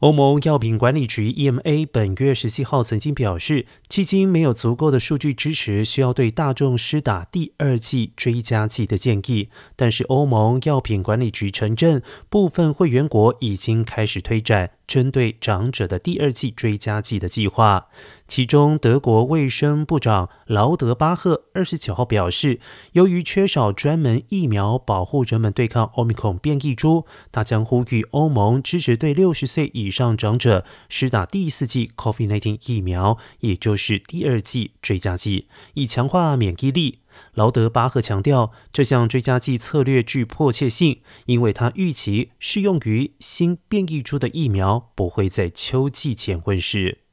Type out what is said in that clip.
欧盟药品管理局 （EMA） 本月十七号曾经表示，迄今没有足够的数据支持需要对大众施打第二剂追加剂的建议。但是，欧盟药品管理局承认，部分会员国已经开始推展。针对长者的第二剂追加剂的计划，其中德国卫生部长劳德巴赫二十九号表示，由于缺少专门疫苗保护人们对抗奥密克戎变异株，他将呼吁欧盟支持对六十岁以上长者施打第四剂 COVID-19 疫苗，也就是第二剂追加剂，以强化免疫力。劳德巴赫强调，这项追加剂策略具迫切性，因为他预期适用于新变异株的疫苗不会在秋季前问世。